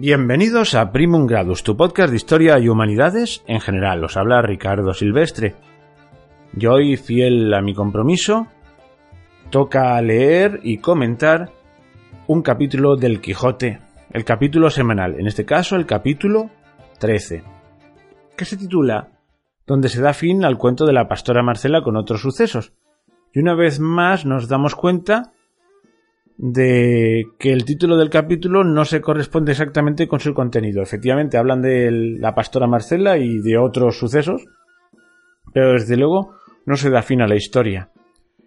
Bienvenidos a Primum Gradus, tu podcast de historia y humanidades en general. Os habla Ricardo Silvestre. Yo hoy, fiel a mi compromiso, toca leer y comentar un capítulo del Quijote, el capítulo semanal, en este caso el capítulo 13, que se titula Donde se da fin al cuento de la pastora Marcela con otros sucesos. Y una vez más nos damos cuenta de que el título del capítulo no se corresponde exactamente con su contenido. Efectivamente, hablan de la pastora Marcela y de otros sucesos, pero desde luego no se da fin a la historia.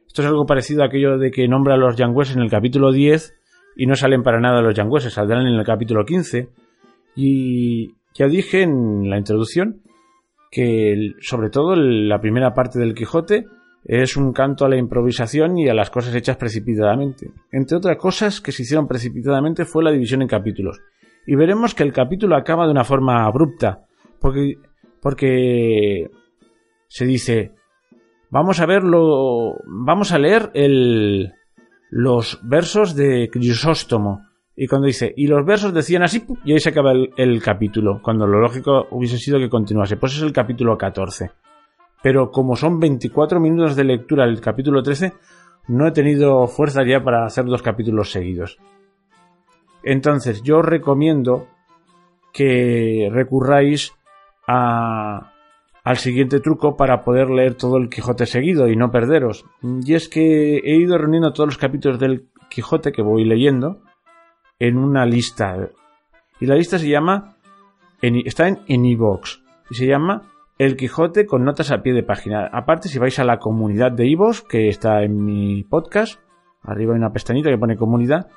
Esto es algo parecido a aquello de que nombra a los yangüeses en el capítulo 10 y no salen para nada los yangüeses, saldrán en el capítulo 15. Y ya dije en la introducción que sobre todo la primera parte del Quijote es un canto a la improvisación y a las cosas hechas precipitadamente. Entre otras cosas que se hicieron precipitadamente fue la división en capítulos. Y veremos que el capítulo acaba de una forma abrupta, porque, porque se dice, vamos a verlo, vamos a leer el, los versos de Crisóstomo. Y cuando dice, y los versos decían así, y ahí se acaba el, capítulo, cuando lo lógico hubiese sido que continuase. Pues es el capítulo 14 pero como son 24 minutos de lectura el capítulo 13, no he tenido fuerza ya para hacer dos capítulos seguidos. Entonces, yo os recomiendo que recurráis a, al siguiente truco para poder leer todo el Quijote seguido y no perderos. Y es que he ido reuniendo todos los capítulos del Quijote que voy leyendo en una lista. Y la lista se llama, está en iVoox, y se llama el Quijote con notas a pie de página. Aparte, si vais a la comunidad de Ivos, que está en mi podcast, arriba hay una pestañita que pone comunidad,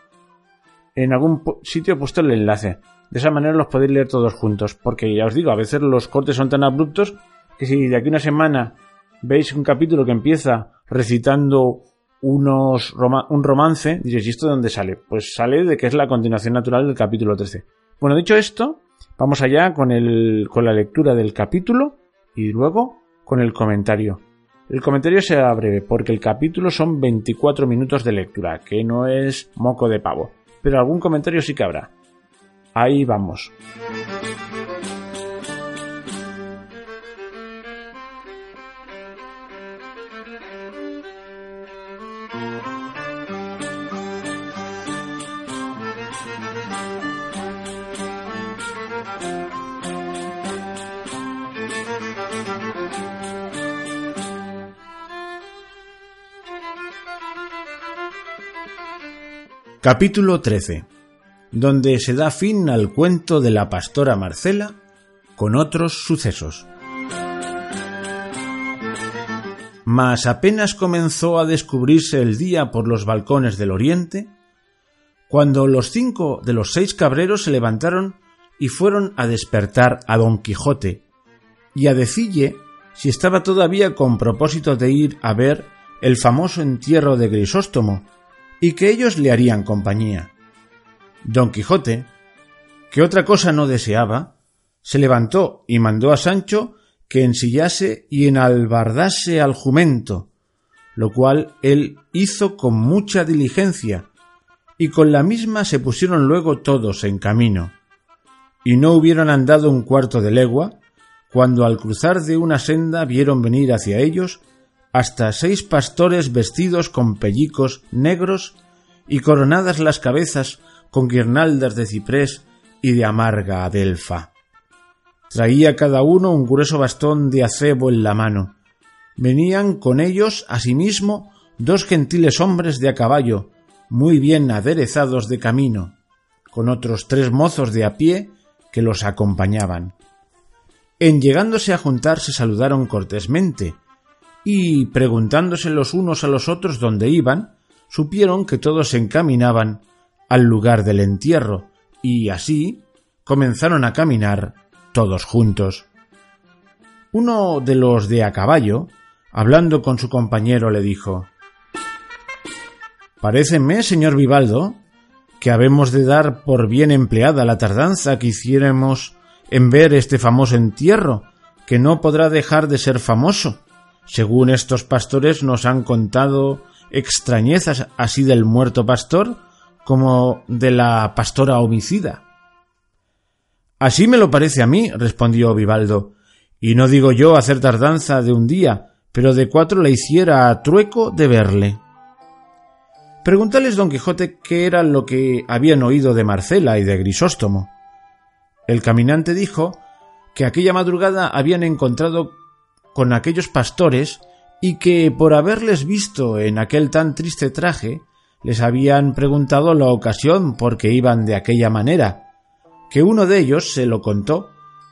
en algún sitio he puesto el enlace. De esa manera los podéis leer todos juntos, porque ya os digo, a veces los cortes son tan abruptos que si de aquí una semana veis un capítulo que empieza recitando unos un romance, diréis, ¿y esto de dónde sale? Pues sale de que es la continuación natural del capítulo 13. Bueno, dicho esto, vamos allá con, el, con la lectura del capítulo y luego con el comentario. El comentario será breve porque el capítulo son 24 minutos de lectura, que no es moco de pavo, pero algún comentario sí que habrá. Ahí vamos. Capítulo 13, donde se da fin al cuento de la pastora Marcela con otros sucesos. Mas apenas comenzó a descubrirse el día por los balcones del oriente, cuando los cinco de los seis cabreros se levantaron y fueron a despertar a don Quijote y a decille si estaba todavía con propósito de ir a ver el famoso entierro de Grisóstomo, y que ellos le harían compañía. Don Quijote, que otra cosa no deseaba, se levantó y mandó a Sancho que ensillase y enalbardase al jumento, lo cual él hizo con mucha diligencia, y con la misma se pusieron luego todos en camino. Y no hubieron andado un cuarto de legua, cuando al cruzar de una senda vieron venir hacia ellos hasta seis pastores vestidos con pellicos negros y coronadas las cabezas con guirnaldas de ciprés y de amarga adelfa. Traía cada uno un grueso bastón de acebo en la mano. Venían con ellos asimismo dos gentiles hombres de a caballo, muy bien aderezados de camino, con otros tres mozos de a pie que los acompañaban. En llegándose a juntar se saludaron cortésmente, y preguntándose los unos a los otros dónde iban, supieron que todos se encaminaban al lugar del entierro, y así comenzaron a caminar todos juntos. Uno de los de a caballo, hablando con su compañero, le dijo Paréceme, señor Vivaldo, que habemos de dar por bien empleada la tardanza que hiciéramos en ver este famoso entierro, que no podrá dejar de ser famoso, según estos pastores nos han contado extrañezas así del muerto pastor como de la pastora homicida. Así me lo parece a mí, respondió Vivaldo, y no digo yo hacer tardanza de un día, pero de cuatro le hiciera a trueco de verle. Preguntales don Quijote qué era lo que habían oído de Marcela y de Grisóstomo. El caminante dijo que aquella madrugada habían encontrado con aquellos pastores y que por haberles visto en aquel tan triste traje les habían preguntado la ocasión por qué iban de aquella manera, que uno de ellos se lo contó,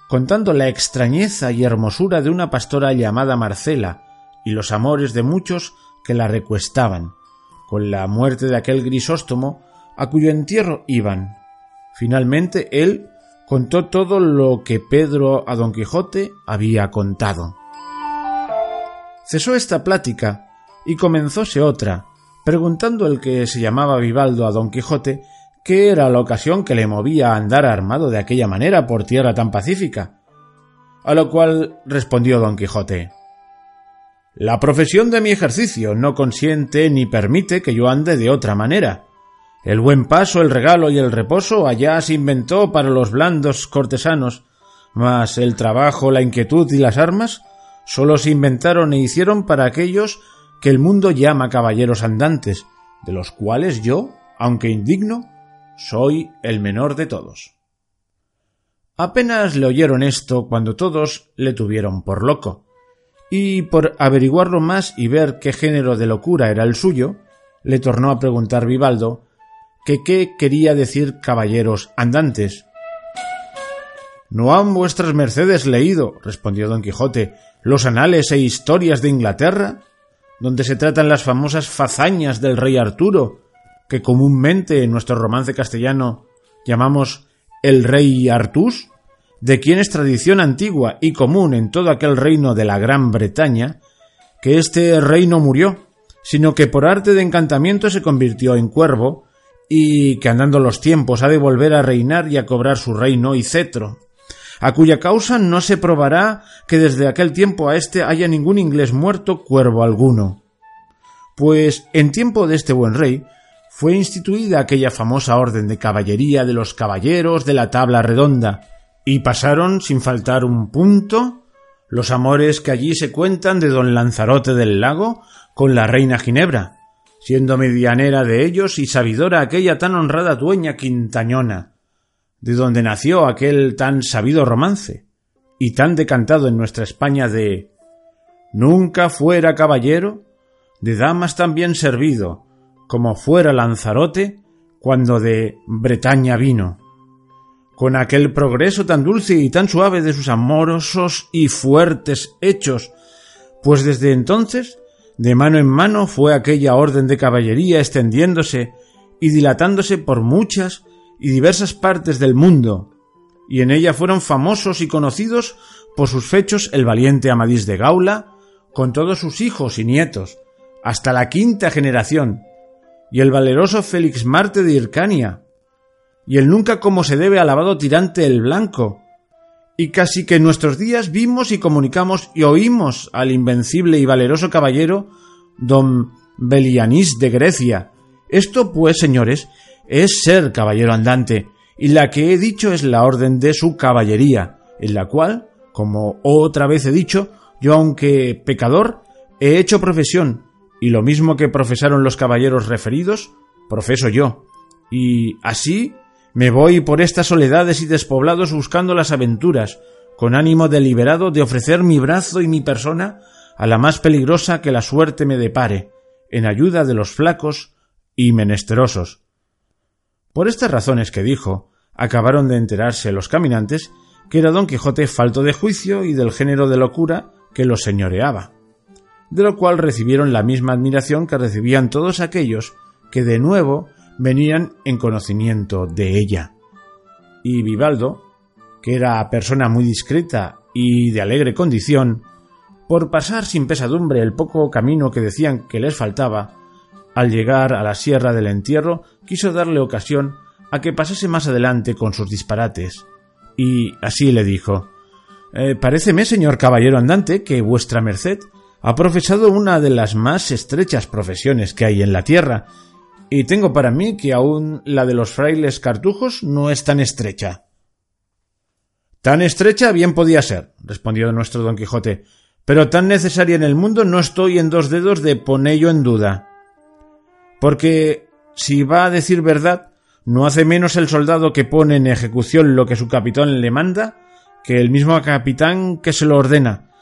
contando la extrañeza y hermosura de una pastora llamada Marcela y los amores de muchos que la recuestaban, con la muerte de aquel Grisóstomo a cuyo entierro iban. Finalmente él contó todo lo que Pedro a don Quijote había contado. Cesó esta plática y comenzóse otra, preguntando el que se llamaba Vivaldo a don Quijote qué era la ocasión que le movía a andar armado de aquella manera por tierra tan pacífica. A lo cual respondió don Quijote La profesión de mi ejercicio no consiente ni permite que yo ande de otra manera. El buen paso, el regalo y el reposo allá se inventó para los blandos cortesanos, mas el trabajo, la inquietud y las armas sólo se inventaron e hicieron para aquellos que el mundo llama caballeros andantes, de los cuales yo, aunque indigno, soy el menor de todos. Apenas le oyeron esto cuando todos le tuvieron por loco, y por averiguarlo más y ver qué género de locura era el suyo, le tornó a preguntar Vivaldo que qué quería decir caballeros andantes. ¿No han vuestras mercedes leído, respondió don Quijote, los anales e historias de Inglaterra, donde se tratan las famosas fazañas del rey Arturo, que comúnmente en nuestro romance castellano llamamos el rey Artús, de quien es tradición antigua y común en todo aquel reino de la Gran Bretaña, que este rey no murió, sino que por arte de encantamiento se convirtió en cuervo y que andando los tiempos ha de volver a reinar y a cobrar su reino y cetro, a cuya causa no se probará que desde aquel tiempo a éste haya ningún inglés muerto cuervo alguno. Pues en tiempo de este buen rey fue instituida aquella famosa orden de caballería de los caballeros de la tabla redonda, y pasaron sin faltar un punto los amores que allí se cuentan de don Lanzarote del Lago con la reina Ginebra, siendo medianera de ellos y sabidora aquella tan honrada dueña quintañona, de donde nació aquel tan sabido romance, y tan decantado en nuestra España de Nunca fuera caballero, de damas tan bien servido, como fuera Lanzarote, cuando de Bretaña vino, con aquel progreso tan dulce y tan suave de sus amorosos y fuertes hechos, pues desde entonces de mano en mano fue aquella orden de caballería extendiéndose y dilatándose por muchas y diversas partes del mundo, y en ella fueron famosos y conocidos por sus fechos el valiente Amadís de Gaula, con todos sus hijos y nietos, hasta la quinta generación, y el valeroso Félix Marte de Hircania, y el nunca como se debe alabado tirante el Blanco, y casi que en nuestros días vimos y comunicamos y oímos al invencible y valeroso caballero don Belianís de Grecia. Esto, pues, señores, es ser caballero andante, y la que he dicho es la orden de su caballería, en la cual, como otra vez he dicho, yo aunque pecador, he hecho profesión, y lo mismo que profesaron los caballeros referidos, profeso yo, y así me voy por estas soledades y despoblados buscando las aventuras, con ánimo deliberado de ofrecer mi brazo y mi persona a la más peligrosa que la suerte me depare, en ayuda de los flacos y menesterosos. Por estas razones que dijo, acabaron de enterarse los caminantes que era don Quijote falto de juicio y del género de locura que lo señoreaba, de lo cual recibieron la misma admiración que recibían todos aquellos que de nuevo venían en conocimiento de ella. Y Vivaldo, que era persona muy discreta y de alegre condición, por pasar sin pesadumbre el poco camino que decían que les faltaba, al llegar a la sierra del entierro, quiso darle ocasión a que pasase más adelante con sus disparates, y así le dijo eh, Paréceme, señor caballero andante, que vuestra merced ha profesado una de las más estrechas profesiones que hay en la tierra, y tengo para mí que aún la de los frailes cartujos no es tan estrecha. Tan estrecha bien podía ser, respondió nuestro don Quijote, pero tan necesaria en el mundo no estoy en dos dedos de ponello en duda. Porque, si va a decir verdad, no hace menos el soldado que pone en ejecución lo que su capitán le manda que el mismo capitán que se lo ordena.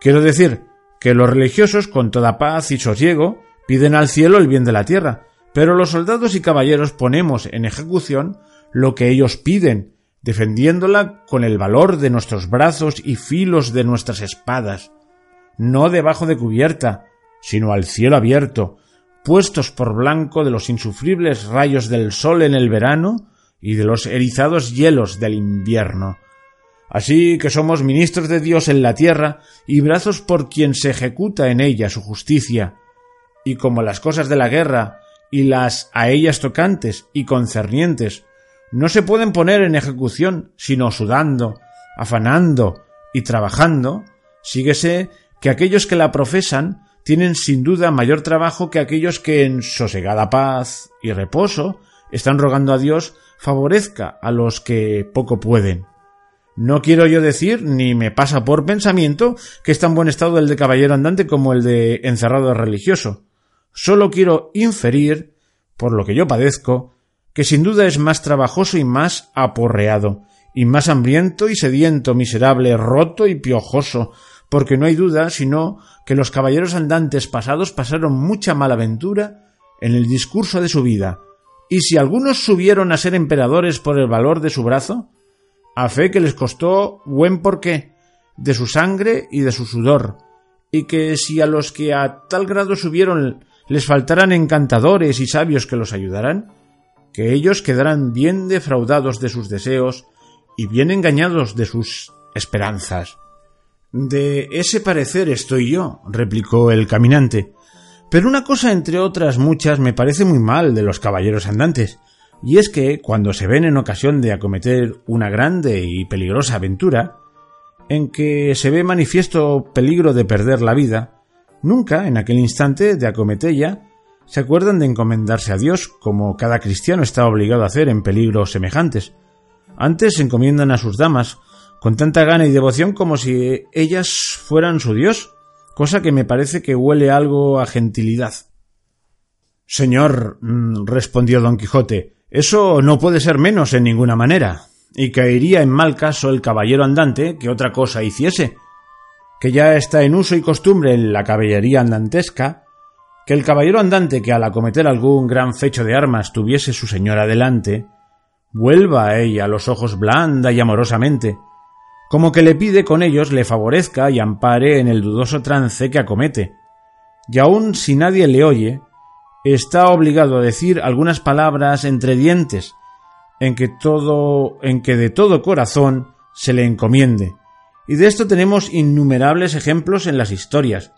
Quiero decir, que los religiosos, con toda paz y sosiego, piden al cielo el bien de la tierra, pero los soldados y caballeros ponemos en ejecución lo que ellos piden, defendiéndola con el valor de nuestros brazos y filos de nuestras espadas, no debajo de cubierta, sino al cielo abierto, puestos por blanco de los insufribles rayos del sol en el verano y de los erizados hielos del invierno. Así que somos ministros de Dios en la tierra y brazos por quien se ejecuta en ella su justicia. Y como las cosas de la guerra y las a ellas tocantes y concernientes no se pueden poner en ejecución sino sudando, afanando y trabajando, síguese que aquellos que la profesan tienen sin duda mayor trabajo que aquellos que en sosegada paz y reposo están rogando a Dios favorezca a los que poco pueden. No quiero yo decir, ni me pasa por pensamiento, que es tan buen estado el de caballero andante como el de encerrado religioso. Solo quiero inferir, por lo que yo padezco, que sin duda es más trabajoso y más aporreado, y más hambriento y sediento, miserable, roto y piojoso, porque no hay duda sino que los caballeros andantes pasados pasaron mucha malaventura en el discurso de su vida, y si algunos subieron a ser emperadores por el valor de su brazo, a fe que les costó buen porqué, de su sangre y de su sudor, y que si a los que a tal grado subieron les faltaran encantadores y sabios que los ayudaran, que ellos quedarán bien defraudados de sus deseos y bien engañados de sus esperanzas. De ese parecer estoy yo, replicó el caminante. Pero una cosa entre otras muchas me parece muy mal de los caballeros andantes, y es que cuando se ven en ocasión de acometer una grande y peligrosa aventura, en que se ve manifiesto peligro de perder la vida, nunca, en aquel instante de acometella, se acuerdan de encomendarse a Dios, como cada cristiano está obligado a hacer en peligros semejantes. Antes se encomiendan a sus damas, con tanta gana y devoción como si ellas fueran su Dios, cosa que me parece que huele algo a gentilidad. Señor, mm, respondió don Quijote, eso no puede ser menos en ninguna manera, y caería en mal caso el caballero andante que otra cosa hiciese, que ya está en uso y costumbre en la caballería andantesca, que el caballero andante que al acometer algún gran fecho de armas tuviese su señora delante, vuelva a ella los ojos blanda y amorosamente, como que le pide con ellos le favorezca y ampare en el dudoso trance que acomete. Y aun si nadie le oye, está obligado a decir algunas palabras entre dientes, en que todo, en que de todo corazón se le encomiende. Y de esto tenemos innumerables ejemplos en las historias.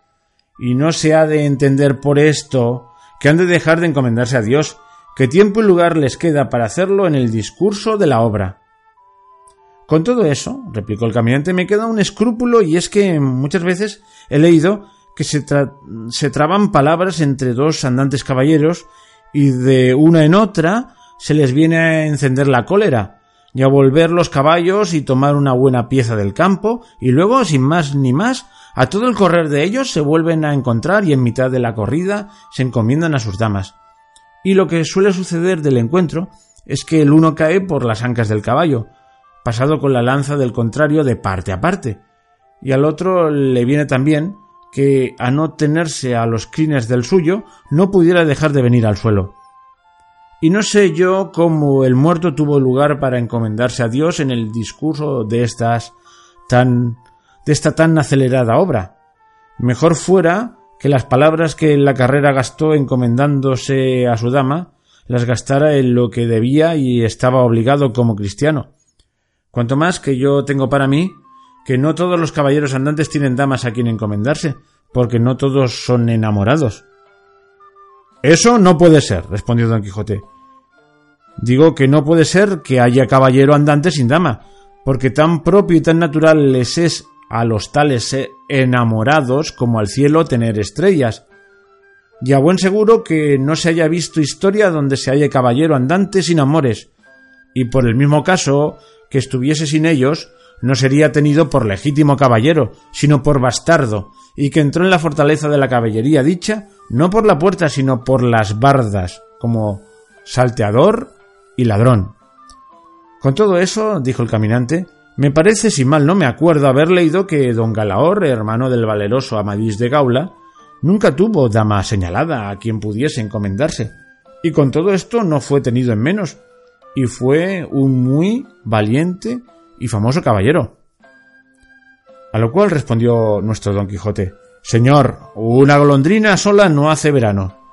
Y no se ha de entender por esto que han de dejar de encomendarse a Dios, que tiempo y lugar les queda para hacerlo en el discurso de la obra. Con todo eso, replicó el caminante, me queda un escrúpulo y es que muchas veces he leído que se, se traban palabras entre dos andantes caballeros y de una en otra se les viene a encender la cólera y a volver los caballos y tomar una buena pieza del campo y luego, sin más ni más, a todo el correr de ellos se vuelven a encontrar y en mitad de la corrida se encomiendan a sus damas. Y lo que suele suceder del encuentro es que el uno cae por las ancas del caballo, pasado con la lanza del contrario de parte a parte, y al otro le viene también que a no tenerse a los crines del suyo no pudiera dejar de venir al suelo. Y no sé yo cómo el muerto tuvo lugar para encomendarse a Dios en el discurso de estas tan de esta tan acelerada obra. Mejor fuera que las palabras que la carrera gastó encomendándose a su dama las gastara en lo que debía y estaba obligado como cristiano, Cuanto más que yo tengo para mí que no todos los caballeros andantes tienen damas a quien encomendarse, porque no todos son enamorados. Eso no puede ser, respondió don Quijote. Digo que no puede ser que haya caballero andante sin dama, porque tan propio y tan natural les es a los tales enamorados como al cielo tener estrellas. Y a buen seguro que no se haya visto historia donde se haya caballero andante sin amores, y por el mismo caso que estuviese sin ellos, no sería tenido por legítimo caballero, sino por bastardo, y que entró en la fortaleza de la caballería dicha, no por la puerta, sino por las bardas, como salteador y ladrón. Con todo eso, dijo el caminante, me parece, si mal no me acuerdo, haber leído que don Galaor, hermano del valeroso Amadís de Gaula, nunca tuvo dama señalada a quien pudiese encomendarse, y con todo esto no fue tenido en menos, y fue un muy valiente y famoso caballero. A lo cual respondió nuestro don Quijote Señor, una golondrina sola no hace verano.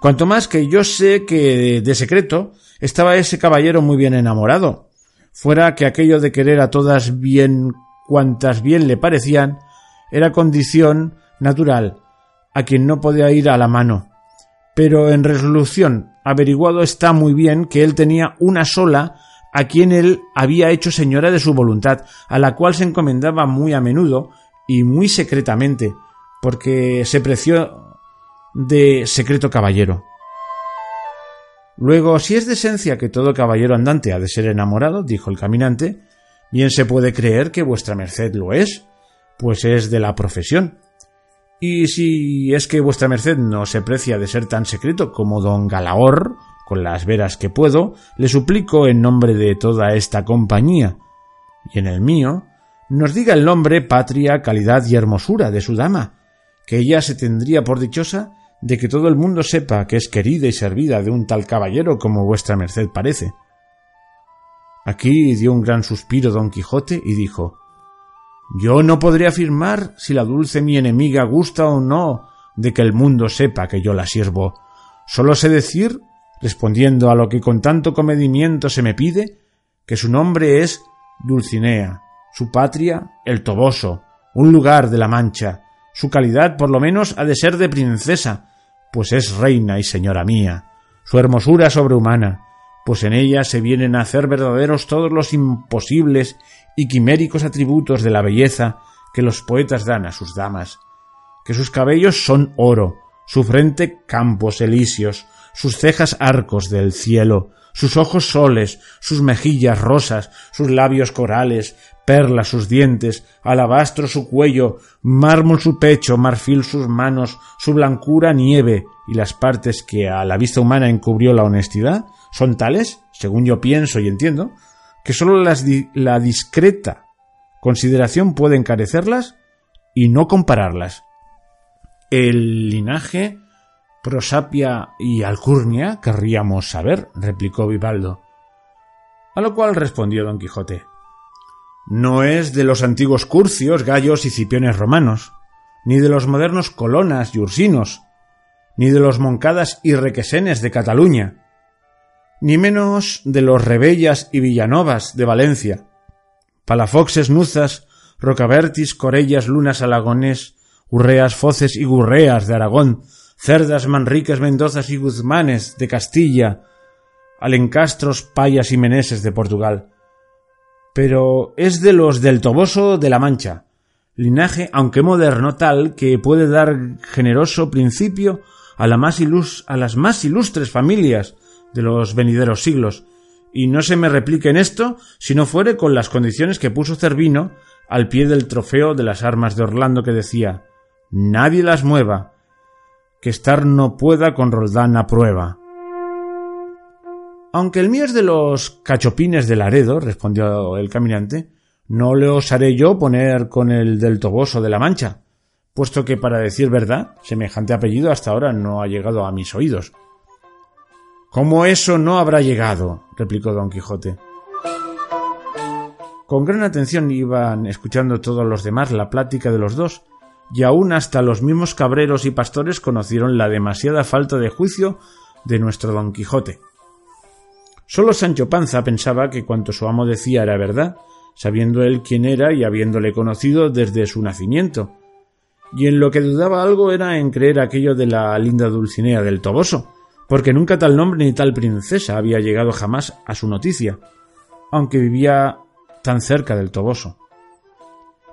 Cuanto más que yo sé que de secreto estaba ese caballero muy bien enamorado, fuera que aquello de querer a todas bien cuantas bien le parecían, era condición natural, a quien no podía ir a la mano. Pero en resolución averiguado está muy bien que él tenía una sola a quien él había hecho señora de su voluntad, a la cual se encomendaba muy a menudo y muy secretamente, porque se preció de secreto caballero. Luego, si es de esencia que todo caballero andante ha de ser enamorado, dijo el caminante, bien se puede creer que vuestra merced lo es, pues es de la profesión. Y si es que vuestra merced no se precia de ser tan secreto como don Galaor, con las veras que puedo, le suplico en nombre de toda esta compañía, y en el mío, nos diga el nombre, patria, calidad y hermosura de su dama, que ella se tendría por dichosa de que todo el mundo sepa que es querida y servida de un tal caballero como vuestra merced parece. Aquí dio un gran suspiro don Quijote y dijo Yo no podré afirmar si la dulce mi enemiga gusta o no de que el mundo sepa que yo la sirvo. Solo sé decir, respondiendo a lo que con tanto comedimiento se me pide, que su nombre es Dulcinea, su patria el Toboso, un lugar de la Mancha, su calidad por lo menos ha de ser de princesa, pues es reina y señora mía, su hermosura sobrehumana, pues en ella se vienen a hacer verdaderos todos los imposibles y quiméricos atributos de la belleza que los poetas dan a sus damas, que sus cabellos son oro, su frente campos elíseos, sus cejas arcos del cielo, sus ojos soles, sus mejillas rosas, sus labios corales, perlas sus dientes, alabastro su cuello, mármol su pecho, marfil sus manos, su blancura nieve, y las partes que a la vista humana encubrió la honestidad, son tales, según yo pienso y entiendo, que sólo la discreta consideración puede encarecerlas y no compararlas. El linaje, prosapia y alcurnia querríamos saber, replicó Vivaldo. A lo cual respondió don Quijote no es de los antiguos curcios, gallos y cipiones romanos, ni de los modernos colonas y ursinos, ni de los moncadas y requesenes de Cataluña, ni menos de los rebellas y villanovas de Valencia, palafoxes nuzas, rocabertis, corellas, lunas alagones, urreas, foces y gurreas de Aragón, cerdas, manriques, mendozas y guzmanes de Castilla, alencastros, payas y meneses de Portugal, pero es de los del Toboso de la Mancha, linaje aunque moderno tal que puede dar generoso principio a, la más a las más ilustres familias de los venideros siglos, y no se me replique en esto si no fuere con las condiciones que puso Cervino al pie del trofeo de las armas de Orlando que decía Nadie las mueva, que estar no pueda con Roldán a prueba. Aunque el mío es de los cachopines de Laredo, respondió el caminante, no le osaré yo poner con el del Toboso de la Mancha, puesto que, para decir verdad, semejante apellido hasta ahora no ha llegado a mis oídos. ¿Cómo eso no habrá llegado? replicó don Quijote. Con gran atención iban escuchando todos los demás la plática de los dos, y aun hasta los mismos cabreros y pastores conocieron la demasiada falta de juicio de nuestro don Quijote. Solo Sancho Panza pensaba que cuanto su amo decía era verdad, sabiendo él quién era y habiéndole conocido desde su nacimiento. Y en lo que dudaba algo era en creer aquello de la linda Dulcinea del Toboso, porque nunca tal nombre ni tal princesa había llegado jamás a su noticia, aunque vivía tan cerca del Toboso.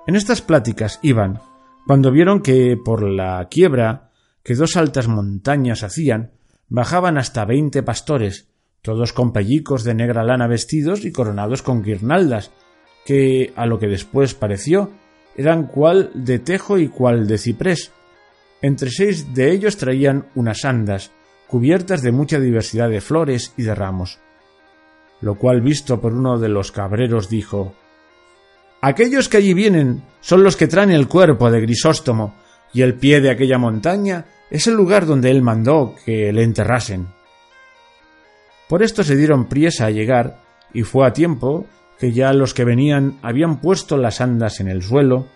En estas pláticas iban, cuando vieron que por la quiebra que dos altas montañas hacían, bajaban hasta veinte pastores, todos con pellicos de negra lana vestidos y coronados con guirnaldas, que, a lo que después pareció, eran cual de tejo y cual de ciprés. Entre seis de ellos traían unas andas, cubiertas de mucha diversidad de flores y de ramos. Lo cual visto por uno de los cabreros dijo Aquellos que allí vienen son los que traen el cuerpo de Grisóstomo, y el pie de aquella montaña es el lugar donde él mandó que le enterrasen. Por esto se dieron priesa a llegar, y fue a tiempo que ya los que venían habían puesto las andas en el suelo,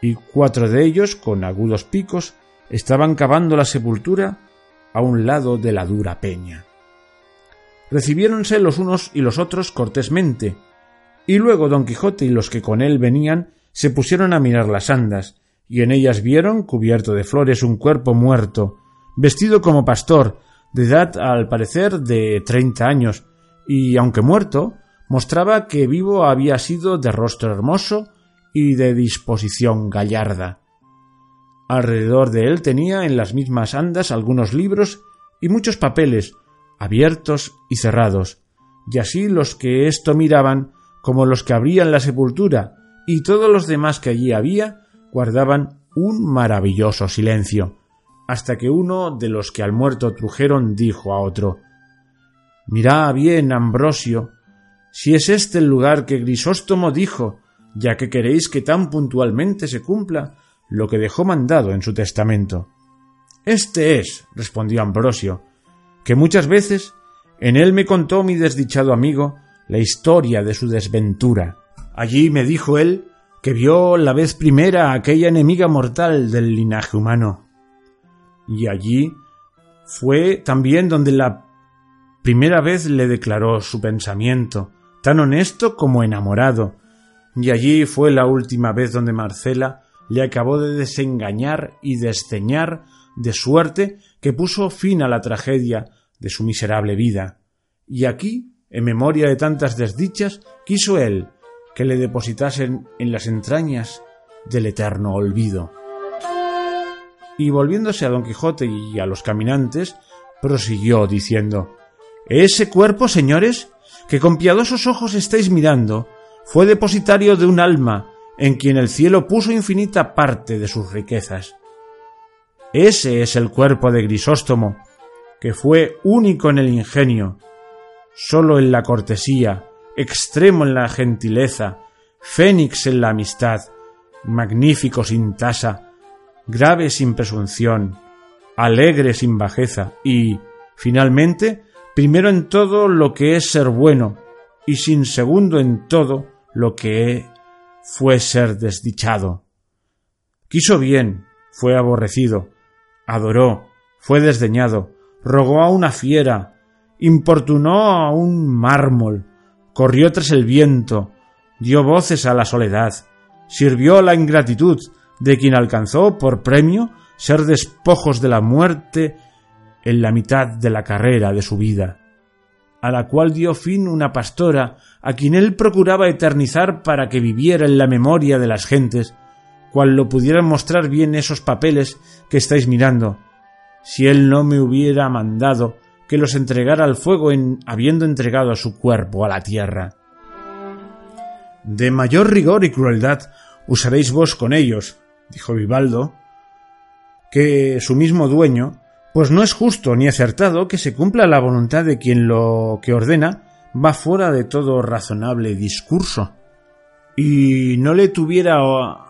y cuatro de ellos, con agudos picos, estaban cavando la sepultura a un lado de la dura peña. Recibiéronse los unos y los otros cortésmente, y luego don Quijote y los que con él venían se pusieron a mirar las andas, y en ellas vieron, cubierto de flores, un cuerpo muerto, vestido como pastor, de edad al parecer de treinta años, y aunque muerto, mostraba que vivo había sido de rostro hermoso y de disposición gallarda. Alrededor de él tenía en las mismas andas algunos libros y muchos papeles, abiertos y cerrados, y así los que esto miraban como los que abrían la sepultura y todos los demás que allí había guardaban un maravilloso silencio, hasta que uno de los que al muerto trujeron dijo a otro Mirá bien, Ambrosio, si es este el lugar que Grisóstomo dijo, ya que queréis que tan puntualmente se cumpla lo que dejó mandado en su testamento. Este es, respondió Ambrosio, que muchas veces en él me contó mi desdichado amigo la historia de su desventura. Allí me dijo él que vio la vez primera aquella enemiga mortal del linaje humano. Y allí fue también donde la primera vez le declaró su pensamiento, tan honesto como enamorado, y allí fue la última vez donde Marcela le acabó de desengañar y desceñar de suerte que puso fin a la tragedia de su miserable vida. Y aquí, en memoria de tantas desdichas, quiso él que le depositasen en las entrañas del eterno olvido. Y volviéndose a don Quijote y a los caminantes, prosiguió diciendo Ese cuerpo, señores, que con piadosos ojos estáis mirando, fue depositario de un alma en quien el cielo puso infinita parte de sus riquezas. Ese es el cuerpo de Grisóstomo, que fue único en el ingenio, solo en la cortesía, extremo en la gentileza, fénix en la amistad, magnífico sin tasa, grave sin presunción, alegre sin bajeza y, finalmente, primero en todo lo que es ser bueno y sin segundo en todo lo que fue ser desdichado. Quiso bien, fue aborrecido, adoró, fue desdeñado, rogó a una fiera, importunó a un mármol, corrió tras el viento, dio voces a la soledad, sirvió a la ingratitud de quien alcanzó por premio ser despojos de la muerte en la mitad de la carrera de su vida, a la cual dio fin una pastora a quien él procuraba eternizar para que viviera en la memoria de las gentes, cual lo pudieran mostrar bien esos papeles que estáis mirando, si él no me hubiera mandado que los entregara al fuego en habiendo entregado su cuerpo a la tierra. De mayor rigor y crueldad usaréis vos con ellos, dijo Vivaldo, que su mismo dueño, pues no es justo ni acertado que se cumpla la voluntad de quien lo que ordena va fuera de todo razonable discurso. Y no le tuviera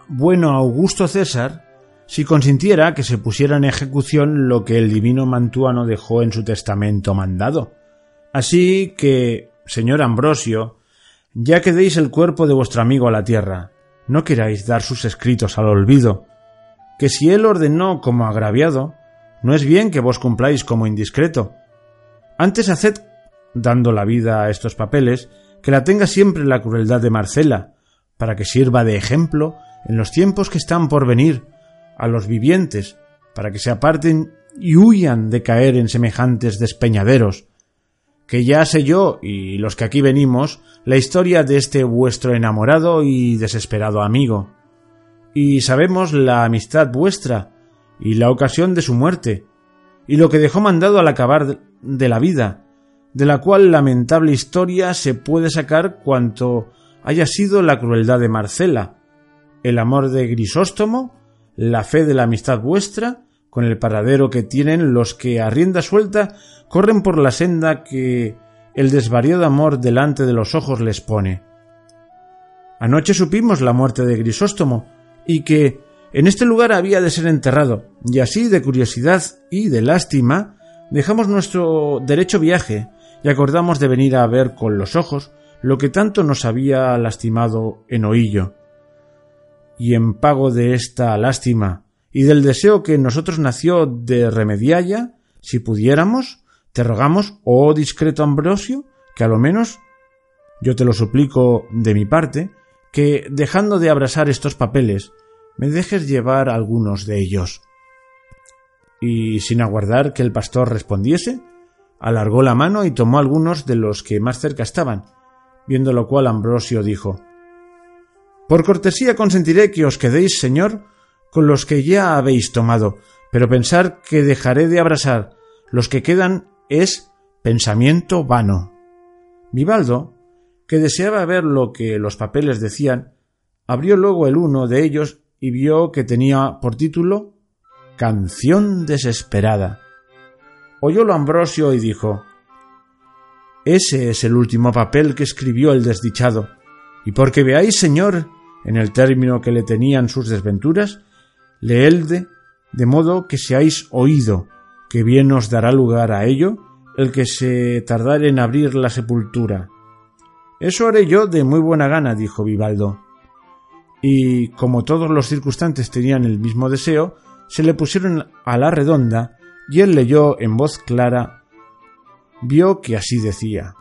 bueno a Augusto César si consintiera que se pusiera en ejecución lo que el divino Mantuano dejó en su testamento mandado. Así que, señor Ambrosio, ya que deis el cuerpo de vuestro amigo a la tierra, no queráis dar sus escritos al olvido, que si él ordenó como agraviado, no es bien que vos cumpláis como indiscreto. Antes haced, dando la vida a estos papeles, que la tenga siempre la crueldad de Marcela, para que sirva de ejemplo en los tiempos que están por venir, a los vivientes, para que se aparten y huyan de caer en semejantes despeñaderos, que ya sé yo y los que aquí venimos la historia de este vuestro enamorado y desesperado amigo, y sabemos la amistad vuestra y la ocasión de su muerte, y lo que dejó mandado al acabar de la vida, de la cual lamentable historia se puede sacar cuanto haya sido la crueldad de Marcela, el amor de Grisóstomo, la fe de la amistad vuestra, con el paradero que tienen los que a rienda suelta corren por la senda que el desvariado amor delante de los ojos les pone. Anoche supimos la muerte de Grisóstomo, y que en este lugar había de ser enterrado, y así de curiosidad y de lástima dejamos nuestro derecho viaje y acordamos de venir a ver con los ojos lo que tanto nos había lastimado en oillo. Y en pago de esta lástima y del deseo que en nosotros nació de remedialla, si pudiéramos, te rogamos, oh discreto Ambrosio, que a lo menos yo te lo suplico de mi parte, que, dejando de abrasar estos papeles, me dejes llevar algunos de ellos. Y sin aguardar que el pastor respondiese, alargó la mano y tomó algunos de los que más cerca estaban, viendo lo cual Ambrosio dijo Por cortesía consentiré que os quedéis, señor, con los que ya habéis tomado, pero pensar que dejaré de abrasar los que quedan es pensamiento vano. Vivaldo, que deseaba ver lo que los papeles decían, abrió luego el uno de ellos y vio que tenía por título Canción desesperada. Oyólo Ambrosio y dijo Ese es el último papel que escribió el desdichado, y porque veáis, señor, en el término que le tenían sus desventuras, leelde de modo que seáis oído, que bien os dará lugar a ello el que se tardare en abrir la sepultura. Eso haré yo de muy buena gana, dijo Vivaldo. Y como todos los circunstantes tenían el mismo deseo, se le pusieron a la redonda y él leyó en voz clara, vio que así decía.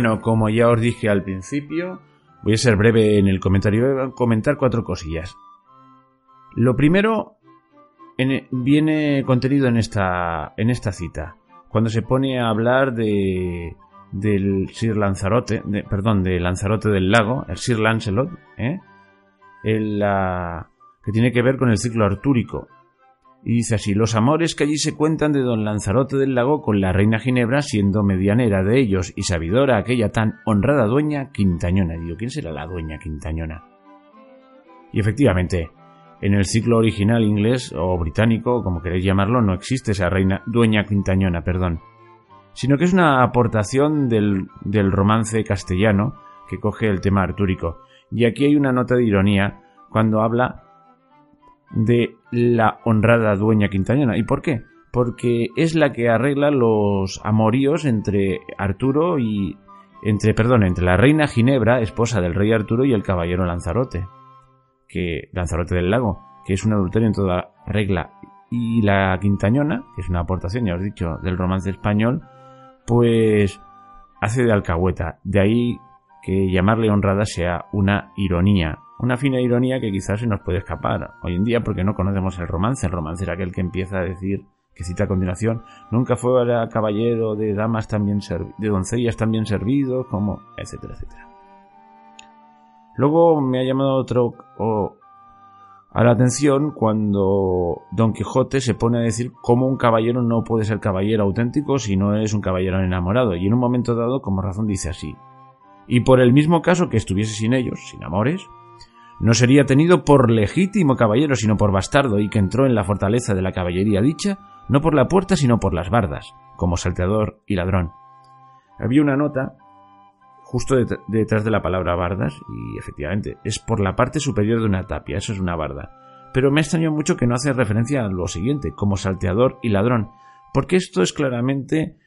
Bueno, como ya os dije al principio, voy a ser breve en el comentario, voy a comentar cuatro cosillas. Lo primero viene contenido en esta, en esta cita, cuando se pone a hablar de del Sir Lanzarote, perdón, de Lanzarote del Lago, el Sir Lancelot, ¿eh? que tiene que ver con el ciclo artúrico, y dice así, los amores que allí se cuentan de don Lanzarote del Lago con la reina Ginebra, siendo medianera de ellos y sabidora aquella tan honrada dueña Quintañona. Digo, ¿quién será la dueña Quintañona? Y efectivamente, en el ciclo original inglés o británico, como queréis llamarlo, no existe esa reina dueña Quintañona, perdón, sino que es una aportación del, del romance castellano que coge el tema artúrico. Y aquí hay una nota de ironía cuando habla de la honrada dueña quintañona. ¿Y por qué? Porque es la que arregla los amoríos entre Arturo y entre perdón, entre la reina Ginebra, esposa del rey Arturo y el caballero Lanzarote, que Lanzarote del Lago, que es un adulterio en toda regla, y la quintañona, que es una aportación, ya os he dicho, del romance español, pues hace de alcahueta. De ahí que llamarle honrada sea una ironía, una fina ironía que quizás se nos puede escapar hoy en día porque no conocemos el romance. El romance era aquel que empieza a decir, que cita a continuación, nunca fue caballero de damas también de doncellas también servidos, como, etcétera, etcétera. Luego me ha llamado otro a la atención cuando Don Quijote se pone a decir cómo un caballero no puede ser caballero auténtico si no es un caballero enamorado. Y en un momento dado, como razón, dice así. Y por el mismo caso que estuviese sin ellos, sin amores, no sería tenido por legítimo caballero, sino por bastardo, y que entró en la fortaleza de la caballería dicha, no por la puerta, sino por las bardas, como salteador y ladrón. Había una nota justo detrás de la palabra bardas, y efectivamente, es por la parte superior de una tapia, eso es una barda. Pero me extrañó mucho que no hace referencia a lo siguiente, como salteador y ladrón, porque esto es claramente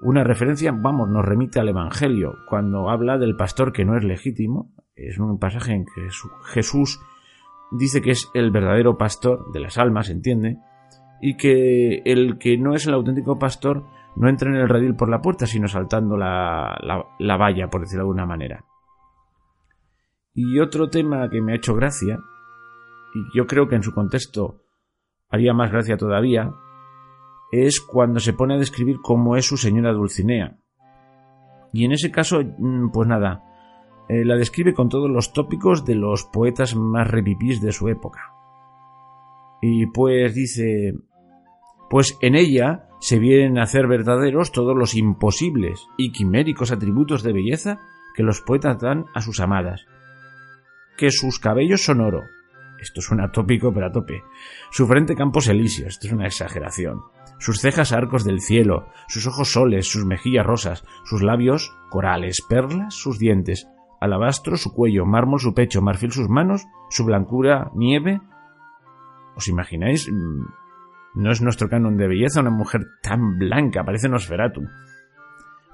una referencia, vamos, nos remite al Evangelio, cuando habla del pastor que no es legítimo, es un pasaje en que Jesús dice que es el verdadero pastor de las almas, entiende, y que el que no es el auténtico pastor no entre en el redil por la puerta, sino saltando la, la, valla, por decirlo de alguna manera. Y otro tema que me ha hecho gracia, y yo creo que en su contexto haría más gracia todavía, es cuando se pone a describir cómo es su señora Dulcinea. Y en ese caso, mm, pues nada, eh, la describe con todos los tópicos de los poetas más revivís de su época. Y pues dice, pues en ella se vienen a hacer verdaderos todos los imposibles y quiméricos atributos de belleza que los poetas dan a sus amadas. Que sus cabellos son oro. Esto es un atópico pero a tope. Su frente campos elíseos. Esto es una exageración. Sus cejas arcos del cielo. Sus ojos soles. Sus mejillas rosas. Sus labios corales. Perlas sus dientes. Alabastro su cuello. Mármol su pecho. Marfil sus manos. Su blancura nieve. ¿Os imagináis? Mm, no es nuestro canon de belleza una mujer tan blanca, parece Nosferatu.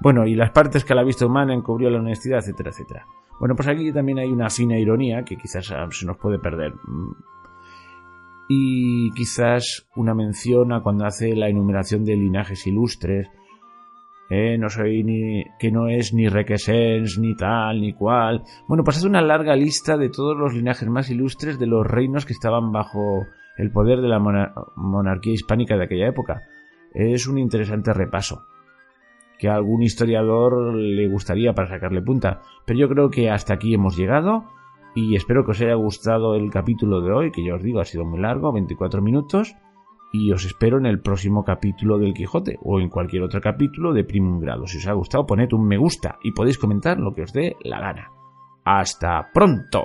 Bueno, y las partes que la vista humana encubrió la honestidad, etcétera, etcétera. Bueno, pues aquí también hay una fina ironía que quizás ah, se nos puede perder. Y quizás una mención a cuando hace la enumeración de linajes ilustres. Eh, no soy ni. que no es ni requesens, ni tal, ni cual. Bueno, pues hace una larga lista de todos los linajes más ilustres de los reinos que estaban bajo el poder de la monarquía hispánica de aquella época. Es un interesante repaso que a algún historiador le gustaría para sacarle punta. Pero yo creo que hasta aquí hemos llegado y espero que os haya gustado el capítulo de hoy, que ya os digo ha sido muy largo, 24 minutos, y os espero en el próximo capítulo del Quijote o en cualquier otro capítulo de Primum Grado. Si os ha gustado, poned un me gusta y podéis comentar lo que os dé la gana. ¡Hasta pronto!